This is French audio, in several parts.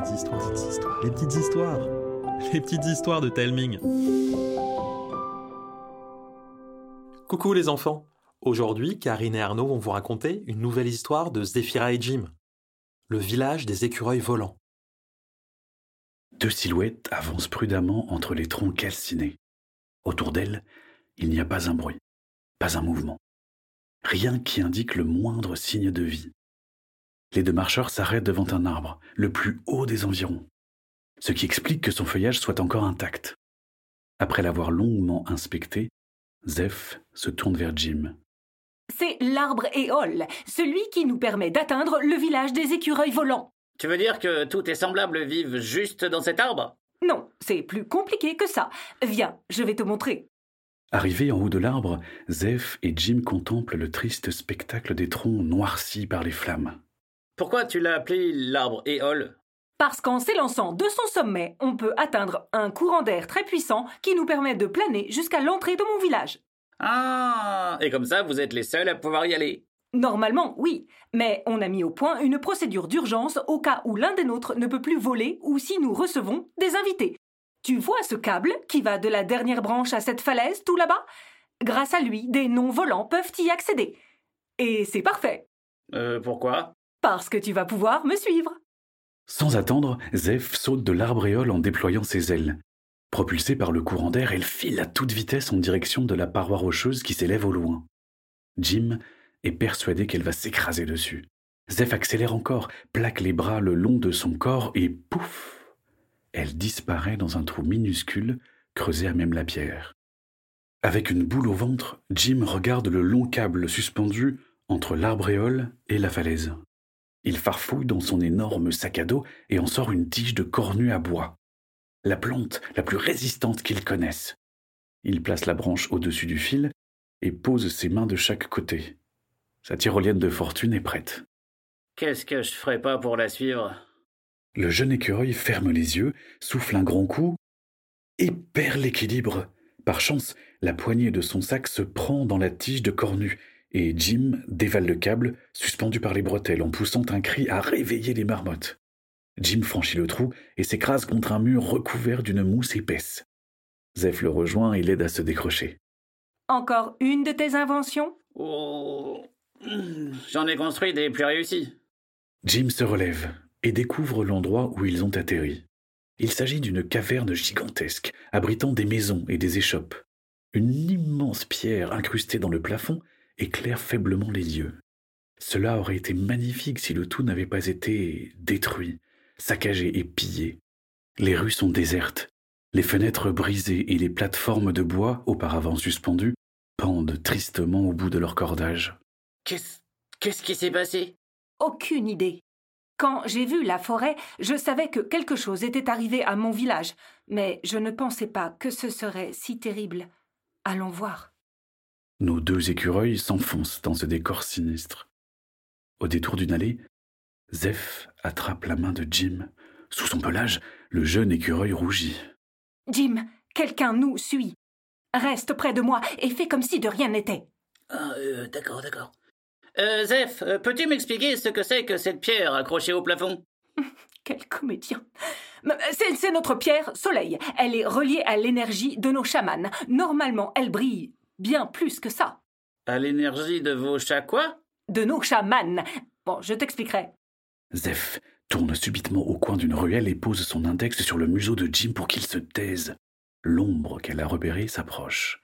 petites histoires, les petites histoires, les petites histoires, les petites histoires de Telming. Coucou les enfants. Aujourd'hui, Karine et Arnaud vont vous raconter une nouvelle histoire de Zéphira et Jim. Le village des écureuils volants. Deux silhouettes avancent prudemment entre les troncs calcinés. Autour d'elles, il n'y a pas un bruit, pas un mouvement. Rien qui indique le moindre signe de vie. Les deux marcheurs s'arrêtent devant un arbre, le plus haut des environs, ce qui explique que son feuillage soit encore intact. Après l'avoir longuement inspecté, Zeph se tourne vers Jim. C'est l'arbre éole, celui qui nous permet d'atteindre le village des écureuils volants. Tu veux dire que tous tes semblables vivent juste dans cet arbre? Non, c'est plus compliqué que ça. Viens, je vais te montrer. Arrivés en haut de l'arbre, Zeph et Jim contemplent le triste spectacle des troncs noircis par les flammes. Pourquoi tu l'as appelé l'arbre éole? Parce qu'en s'élançant de son sommet, on peut atteindre un courant d'air très puissant qui nous permet de planer jusqu'à l'entrée de mon village. Ah Et comme ça, vous êtes les seuls à pouvoir y aller Normalement, oui, mais on a mis au point une procédure d'urgence au cas où l'un des nôtres ne peut plus voler ou si nous recevons des invités. Tu vois ce câble qui va de la dernière branche à cette falaise tout là-bas? Grâce à lui, des non-volants peuvent y accéder. Et c'est parfait. Euh, pourquoi? Parce que tu vas pouvoir me suivre. Sans attendre, Zeph saute de l'arbréole en déployant ses ailes. Propulsée par le courant d'air, elle file à toute vitesse en direction de la paroi rocheuse qui s'élève au loin. Jim est persuadé qu'elle va s'écraser dessus. Zeph accélère encore, plaque les bras le long de son corps et pouf Elle disparaît dans un trou minuscule creusé à même la pierre. Avec une boule au ventre, Jim regarde le long câble suspendu entre l'arbréole et la falaise. Il farfouille dans son énorme sac à dos et en sort une tige de cornue à bois, la plante la plus résistante qu'il connaisse. Il place la branche au-dessus du fil et pose ses mains de chaque côté. Sa tyrolienne de fortune est prête. Qu'est-ce que je ferais pas pour la suivre? Le jeune écureuil ferme les yeux, souffle un grand coup et perd l'équilibre. Par chance, la poignée de son sac se prend dans la tige de cornue et Jim dévale le câble, suspendu par les bretelles, en poussant un cri à réveiller les marmottes. Jim franchit le trou et s'écrase contre un mur recouvert d'une mousse épaisse. Zeph le rejoint et l'aide à se décrocher. Encore une de tes inventions? Oh. J'en ai construit des plus réussis. Jim se relève et découvre l'endroit où ils ont atterri. Il s'agit d'une caverne gigantesque, abritant des maisons et des échoppes. Une immense pierre incrustée dans le plafond éclaire faiblement les lieux. Cela aurait été magnifique si le tout n'avait pas été détruit, saccagé et pillé. Les rues sont désertes, les fenêtres brisées et les plateformes de bois, auparavant suspendues, pendent tristement au bout de leur cordage. Qu'est-ce qu'est-ce qui s'est passé? Aucune idée. Quand j'ai vu la forêt, je savais que quelque chose était arrivé à mon village, mais je ne pensais pas que ce serait si terrible. Allons voir. Nos deux écureuils s'enfoncent dans ce décor sinistre. Au détour d'une allée, Zeph attrape la main de Jim. Sous son pelage, le jeune écureuil rougit. Jim, quelqu'un nous suit. Reste près de moi et fais comme si de rien n'était. Ah, euh, d'accord, d'accord. Euh, Zeph, euh, peux-tu m'expliquer ce que c'est que cette pierre accrochée au plafond? Quel comédien. C'est c'est notre pierre soleil. Elle est reliée à l'énergie de nos chamans. Normalement, elle brille bien plus que ça. À l'énergie de vos chats quoi? De nos chamans. Bon, je t'expliquerai. Zeph tourne subitement au coin d'une ruelle et pose son index sur le museau de Jim pour qu'il se taise. L'ombre qu'elle a repérée s'approche.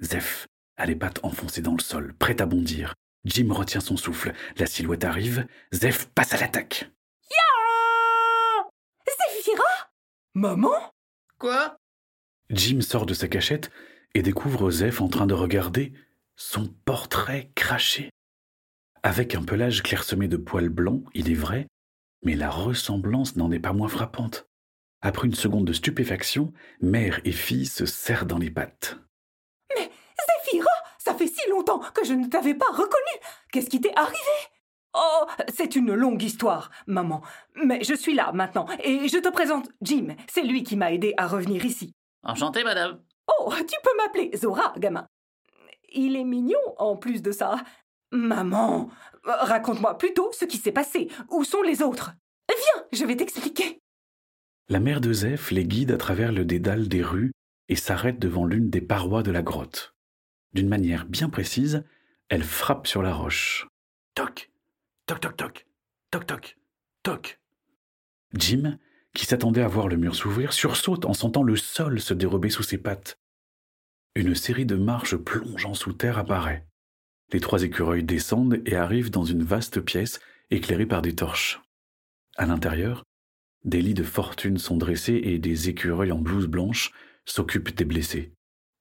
Zeph a les pattes enfoncées dans le sol, prêt à bondir. Jim retient son souffle. La silhouette arrive. Zeph passe à l'attaque. Zéphira Maman? Quoi? Jim sort de sa cachette et découvre Zeph en train de regarder son portrait craché. Avec un pelage clairsemé de poils blancs, il est vrai, mais la ressemblance n'en est pas moins frappante. Après une seconde de stupéfaction, mère et fille se serrent dans les pattes. Mais Zéphira Ça fait si longtemps que je ne t'avais pas reconnue Qu'est-ce qui t'est arrivé? Oh, c'est une longue histoire, maman. Mais je suis là maintenant, et je te présente Jim. C'est lui qui m'a aidé à revenir ici. Enchanté, madame. Oh, tu peux m'appeler Zora, gamin. Il est mignon en plus de ça. Maman, raconte-moi plutôt ce qui s'est passé. Où sont les autres? Viens je vais t'expliquer. La mère de Zeph les guide à travers le dédale des rues et s'arrête devant l'une des parois de la grotte. D'une manière bien précise, elle frappe sur la roche. Toc, toc, toc, toc, toc, toc, toc. Jim, qui s'attendait à voir le mur s'ouvrir, sursaute en sentant le sol se dérober sous ses pattes. Une série de marches plongeant sous terre apparaît. Les trois écureuils descendent et arrivent dans une vaste pièce éclairée par des torches. À l'intérieur, des lits de fortune sont dressés et des écureuils en blouse blanche s'occupent des blessés.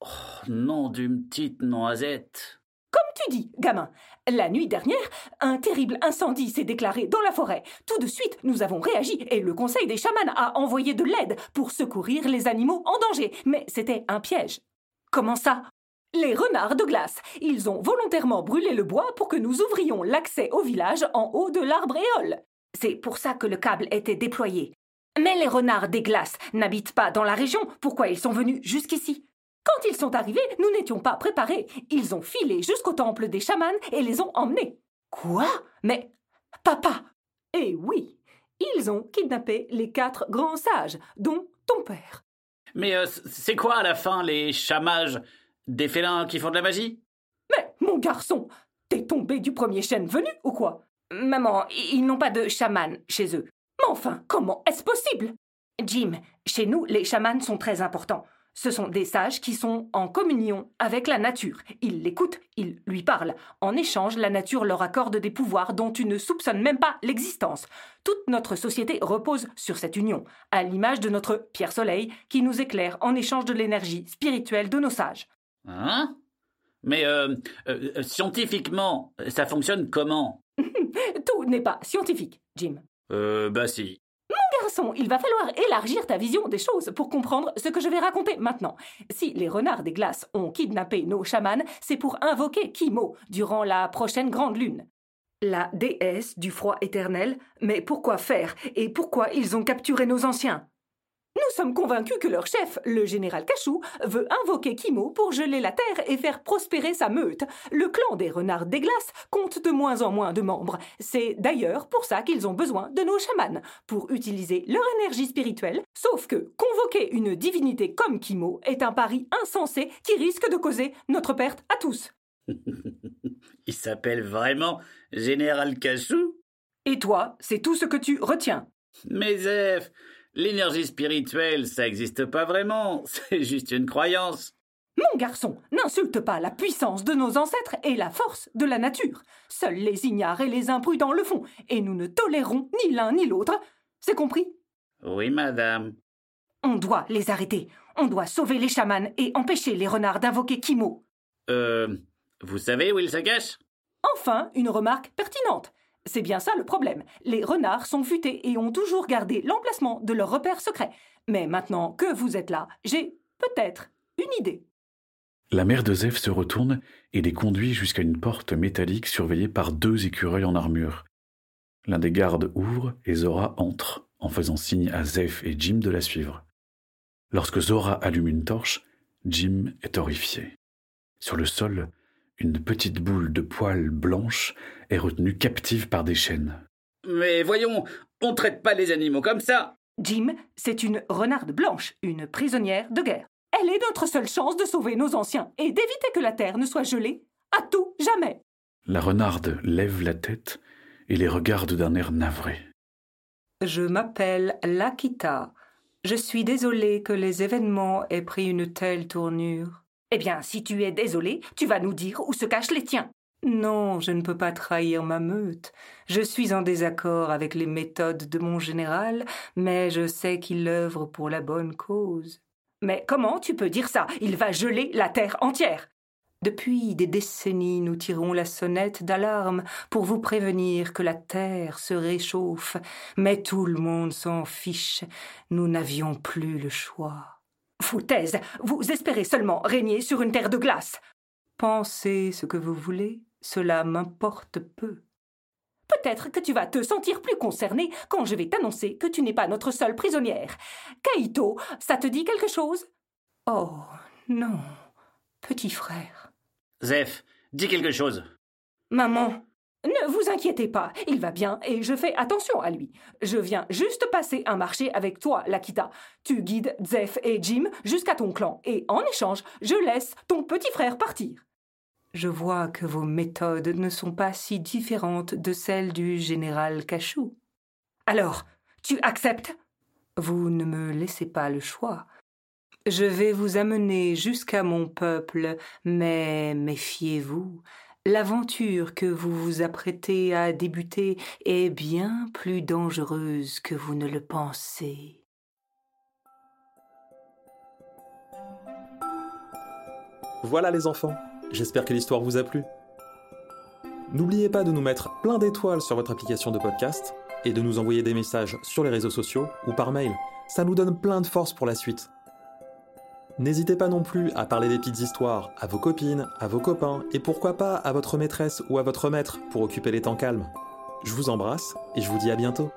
Oh, nom d'une petite noisette. Comme tu dis, gamin, la nuit dernière, un terrible incendie s'est déclaré dans la forêt. Tout de suite, nous avons réagi et le conseil des chamans a envoyé de l'aide pour secourir les animaux en danger. Mais c'était un piège. Comment ça? Les renards de glace. Ils ont volontairement brûlé le bois pour que nous ouvrions l'accès au village en haut de l'arbre éole. C'est pour ça que le câble était déployé. Mais les renards des glaces n'habitent pas dans la région. Pourquoi ils sont venus jusqu'ici? Quand ils sont arrivés, nous n'étions pas préparés. Ils ont filé jusqu'au temple des chamans et les ont emmenés. Quoi? Mais papa Eh oui, ils ont kidnappé les quatre grands sages, dont ton père. Mais euh, c'est quoi à la fin les chamages? Des félins qui font de la magie? Mais mon garçon, t'es tombé du premier chêne venu ou quoi? Maman, ils n'ont pas de chaman chez eux. Mais enfin, comment est-ce possible? Jim, chez nous, les chamans sont très importants. Ce sont des sages qui sont en communion avec la nature. Ils l'écoutent, ils lui parlent. En échange, la nature leur accorde des pouvoirs dont tu ne soupçonnes même pas l'existence. Toute notre société repose sur cette union, à l'image de notre Pierre Soleil qui nous éclaire en échange de l'énergie spirituelle de nos sages. Hein? Mais euh, euh, scientifiquement, ça fonctionne comment? Tout n'est pas scientifique, Jim. Euh, bah si. Il va falloir élargir ta vision des choses pour comprendre ce que je vais raconter maintenant. Si les renards des glaces ont kidnappé nos chamans, c'est pour invoquer Kimo durant la prochaine grande lune. La déesse du froid éternel, mais pourquoi faire et pourquoi ils ont capturé nos anciens? Nous sommes convaincus que leur chef, le général Cachou, veut invoquer Kimo pour geler la terre et faire prospérer sa meute. Le clan des renards des glaces compte de moins en moins de membres. C'est d'ailleurs pour ça qu'ils ont besoin de nos chamans, pour utiliser leur énergie spirituelle, sauf que convoquer une divinité comme Kimo est un pari insensé qui risque de causer notre perte à tous. Il s'appelle vraiment Général Cachou? Et toi, c'est tout ce que tu retiens. Mais Zef, L'énergie spirituelle, ça n'existe pas vraiment, c'est juste une croyance. Mon garçon, n'insulte pas la puissance de nos ancêtres et la force de la nature. Seuls les ignares et les imprudents le font, et nous ne tolérons ni l'un ni l'autre. C'est compris? Oui, madame. On doit les arrêter. On doit sauver les chamans et empêcher les renards d'invoquer Kimo. Euh. Vous savez où ils se cachent? Enfin, une remarque pertinente. C'est bien ça le problème. Les renards sont futés et ont toujours gardé l'emplacement de leur repère secret. Mais maintenant que vous êtes là, j'ai peut-être une idée. La mère de Zeph se retourne et les conduit jusqu'à une porte métallique surveillée par deux écureuils en armure. L'un des gardes ouvre et Zora entre, en faisant signe à Zeph et Jim de la suivre. Lorsque Zora allume une torche, Jim est horrifié. Sur le sol, une petite boule de poils blanche est retenue captive par des chaînes. Mais voyons, on traite pas les animaux comme ça. Jim, c'est une renarde blanche, une prisonnière de guerre. Elle est notre seule chance de sauver nos anciens et d'éviter que la terre ne soit gelée à tout jamais. La renarde lève la tête et les regarde d'un air navré. Je m'appelle Lakita. Je suis désolée que les événements aient pris une telle tournure. Eh bien, si tu es désolé, tu vas nous dire où se cachent les tiens. Non, je ne peux pas trahir ma meute. Je suis en désaccord avec les méthodes de mon général, mais je sais qu'il œuvre pour la bonne cause. Mais comment tu peux dire ça? Il va geler la terre entière. Depuis des décennies, nous tirons la sonnette d'alarme pour vous prévenir que la terre se réchauffe, mais tout le monde s'en fiche. Nous n'avions plus le choix. Foutaise, vous espérez seulement régner sur une terre de glace. Pensez ce que vous voulez, cela m'importe peu. Peut-être que tu vas te sentir plus concerné quand je vais t'annoncer que tu n'es pas notre seule prisonnière. Kaito, ça te dit quelque chose? Oh, non, petit frère. Zef, dis quelque chose. Maman, Ne vous inquiétez pas, il va bien et je fais attention à lui. Je viens juste passer un marché avec toi, Lakita. Tu guides Zeph et Jim jusqu'à ton clan et en échange, je laisse ton petit frère partir. Je vois que vos méthodes ne sont pas si différentes de celles du général Cachou. Alors, tu acceptes? Vous ne me laissez pas le choix. Je vais vous amener jusqu'à mon peuple, mais méfiez-vous. L'aventure que vous vous apprêtez à débuter est bien plus dangereuse que vous ne le pensez. Voilà les enfants, j'espère que l'histoire vous a plu. N'oubliez pas de nous mettre plein d'étoiles sur votre application de podcast et de nous envoyer des messages sur les réseaux sociaux ou par mail. Ça nous donne plein de force pour la suite. N'hésitez pas non plus à parler des petites histoires à vos copines, à vos copains et pourquoi pas à votre maîtresse ou à votre maître pour occuper les temps calmes. Je vous embrasse et je vous dis à bientôt.